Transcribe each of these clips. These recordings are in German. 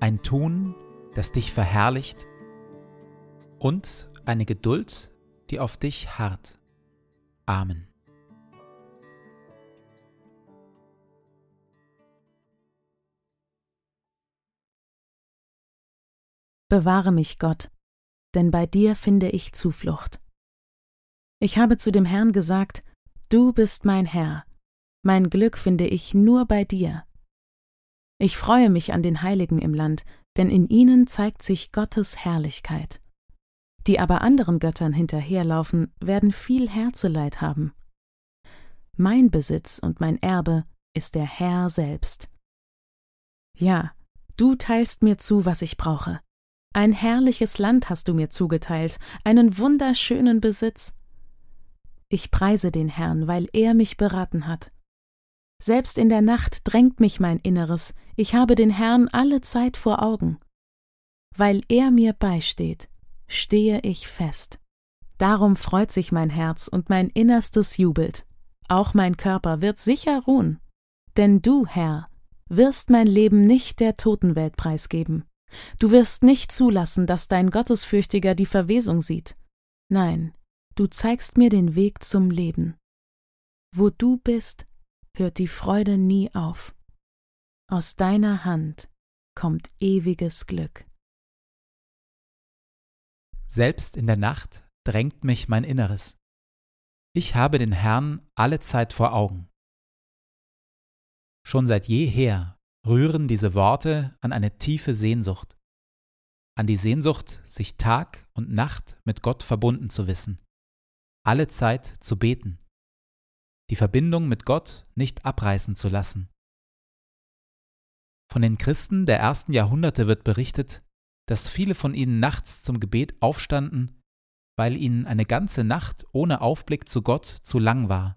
ein Tun, das dich verherrlicht und eine Geduld, die auf dich harrt. Amen. Bewahre mich, Gott, denn bei dir finde ich Zuflucht. Ich habe zu dem Herrn gesagt, Du bist mein Herr, mein Glück finde ich nur bei dir. Ich freue mich an den Heiligen im Land, denn in ihnen zeigt sich Gottes Herrlichkeit. Die aber anderen Göttern hinterherlaufen, werden viel Herzeleid haben. Mein Besitz und mein Erbe ist der Herr selbst. Ja, du teilst mir zu, was ich brauche. Ein herrliches Land hast du mir zugeteilt, einen wunderschönen Besitz. Ich preise den Herrn, weil er mich beraten hat. Selbst in der Nacht drängt mich mein Inneres, ich habe den Herrn alle Zeit vor Augen. Weil er mir beisteht, stehe ich fest. Darum freut sich mein Herz und mein Innerstes jubelt. Auch mein Körper wird sicher ruhen. Denn du, Herr, wirst mein Leben nicht der Totenwelt preisgeben. Du wirst nicht zulassen, dass dein Gottesfürchtiger die Verwesung sieht. Nein, du zeigst mir den Weg zum Leben. Wo du bist, hört die Freude nie auf. Aus deiner Hand kommt ewiges Glück. Selbst in der Nacht drängt mich mein Inneres. Ich habe den Herrn alle Zeit vor Augen. Schon seit jeher rühren diese Worte an eine tiefe Sehnsucht, an die Sehnsucht, sich Tag und Nacht mit Gott verbunden zu wissen, alle Zeit zu beten, die Verbindung mit Gott nicht abreißen zu lassen. Von den Christen der ersten Jahrhunderte wird berichtet, dass viele von ihnen nachts zum Gebet aufstanden, weil ihnen eine ganze Nacht ohne Aufblick zu Gott zu lang war.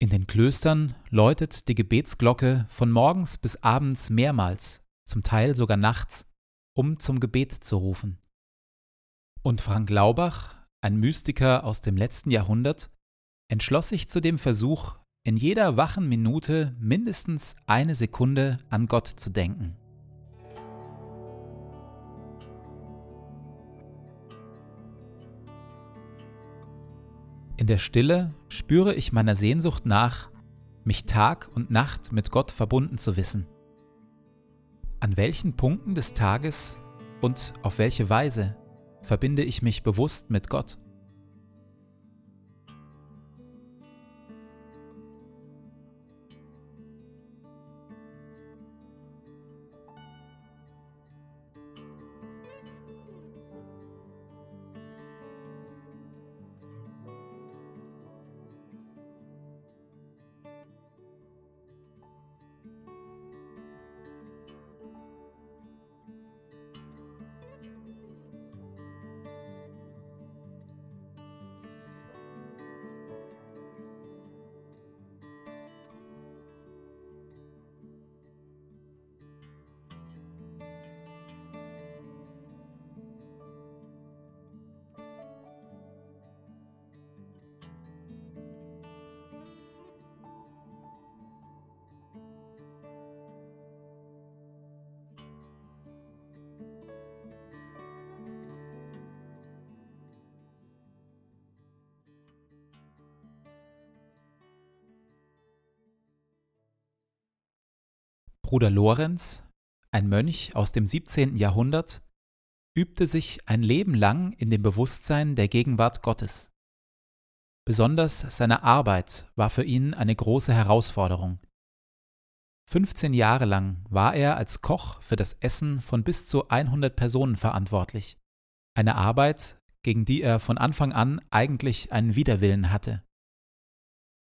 In den Klöstern läutet die Gebetsglocke von morgens bis abends mehrmals, zum Teil sogar nachts, um zum Gebet zu rufen. Und Frank Laubach, ein Mystiker aus dem letzten Jahrhundert, entschloss sich zu dem Versuch, in jeder wachen Minute mindestens eine Sekunde an Gott zu denken. In der Stille spüre ich meiner Sehnsucht nach, mich Tag und Nacht mit Gott verbunden zu wissen. An welchen Punkten des Tages und auf welche Weise verbinde ich mich bewusst mit Gott? Bruder Lorenz, ein Mönch aus dem 17. Jahrhundert, übte sich ein Leben lang in dem Bewusstsein der Gegenwart Gottes. Besonders seine Arbeit war für ihn eine große Herausforderung. 15 Jahre lang war er als Koch für das Essen von bis zu 100 Personen verantwortlich. Eine Arbeit, gegen die er von Anfang an eigentlich einen Widerwillen hatte.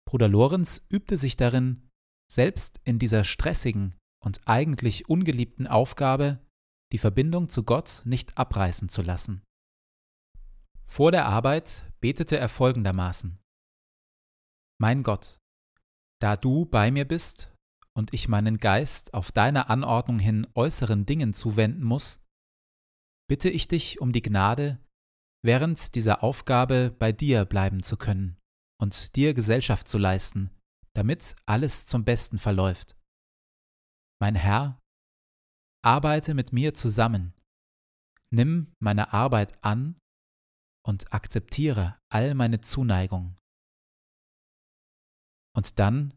Bruder Lorenz übte sich darin, selbst in dieser stressigen und eigentlich ungeliebten Aufgabe die Verbindung zu Gott nicht abreißen zu lassen. Vor der Arbeit betete er folgendermaßen Mein Gott, da du bei mir bist und ich meinen Geist auf deine Anordnung hin äußeren Dingen zuwenden muss, bitte ich dich um die Gnade, während dieser Aufgabe bei dir bleiben zu können und dir Gesellschaft zu leisten, damit alles zum Besten verläuft. Mein Herr, arbeite mit mir zusammen, nimm meine Arbeit an und akzeptiere all meine Zuneigung. Und dann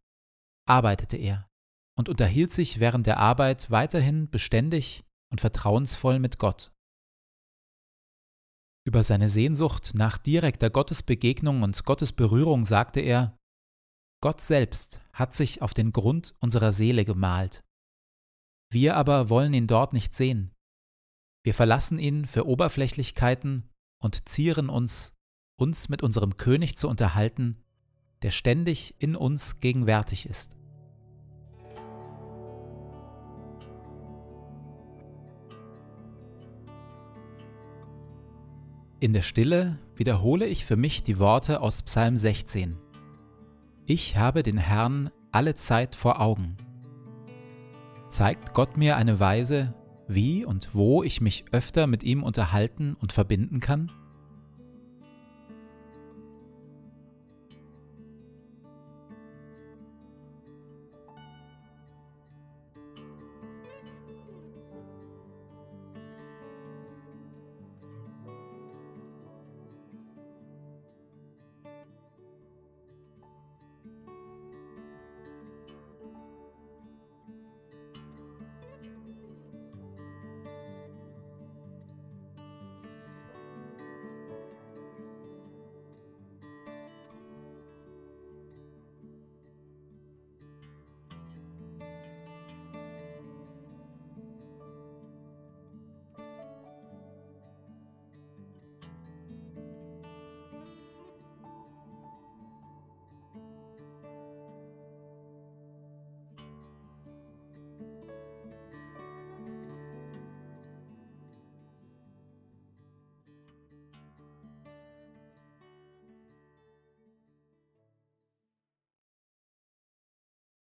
arbeitete er und unterhielt sich während der Arbeit weiterhin beständig und vertrauensvoll mit Gott. Über seine Sehnsucht nach direkter Gottesbegegnung und Gottesberührung sagte er, Gott selbst hat sich auf den Grund unserer Seele gemalt. Wir aber wollen ihn dort nicht sehen. Wir verlassen ihn für Oberflächlichkeiten und zieren uns, uns mit unserem König zu unterhalten, der ständig in uns gegenwärtig ist. In der Stille wiederhole ich für mich die Worte aus Psalm 16. Ich habe den Herrn alle Zeit vor Augen. Zeigt Gott mir eine Weise, wie und wo ich mich öfter mit ihm unterhalten und verbinden kann?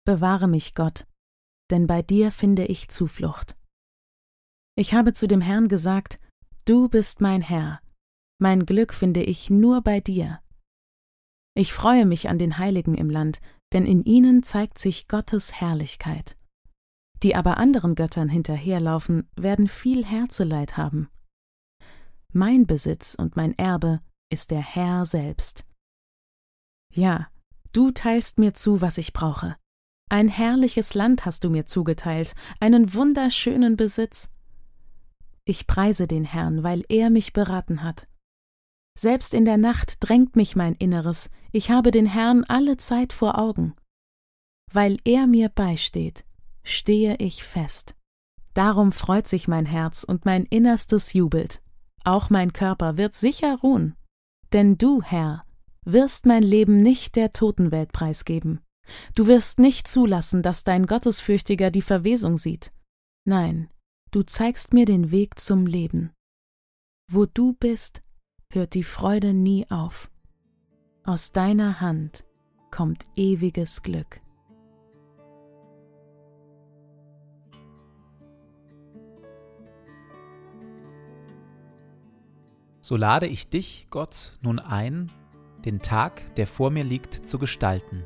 Bewahre mich, Gott, denn bei dir finde ich Zuflucht. Ich habe zu dem Herrn gesagt, Du bist mein Herr, mein Glück finde ich nur bei dir. Ich freue mich an den Heiligen im Land, denn in ihnen zeigt sich Gottes Herrlichkeit. Die aber anderen Göttern hinterherlaufen, werden viel Herzeleid haben. Mein Besitz und mein Erbe ist der Herr selbst. Ja, du teilst mir zu, was ich brauche. Ein herrliches Land hast du mir zugeteilt, einen wunderschönen Besitz. Ich preise den Herrn, weil er mich beraten hat. Selbst in der Nacht drängt mich mein Inneres, ich habe den Herrn alle Zeit vor Augen. Weil er mir beisteht, stehe ich fest. Darum freut sich mein Herz und mein Innerstes jubelt. Auch mein Körper wird sicher ruhen. Denn du, Herr, wirst mein Leben nicht der Totenwelt preisgeben. Du wirst nicht zulassen, dass dein Gottesfürchtiger die Verwesung sieht. Nein, du zeigst mir den Weg zum Leben. Wo du bist, hört die Freude nie auf. Aus deiner Hand kommt ewiges Glück. So lade ich dich, Gott, nun ein, den Tag, der vor mir liegt, zu gestalten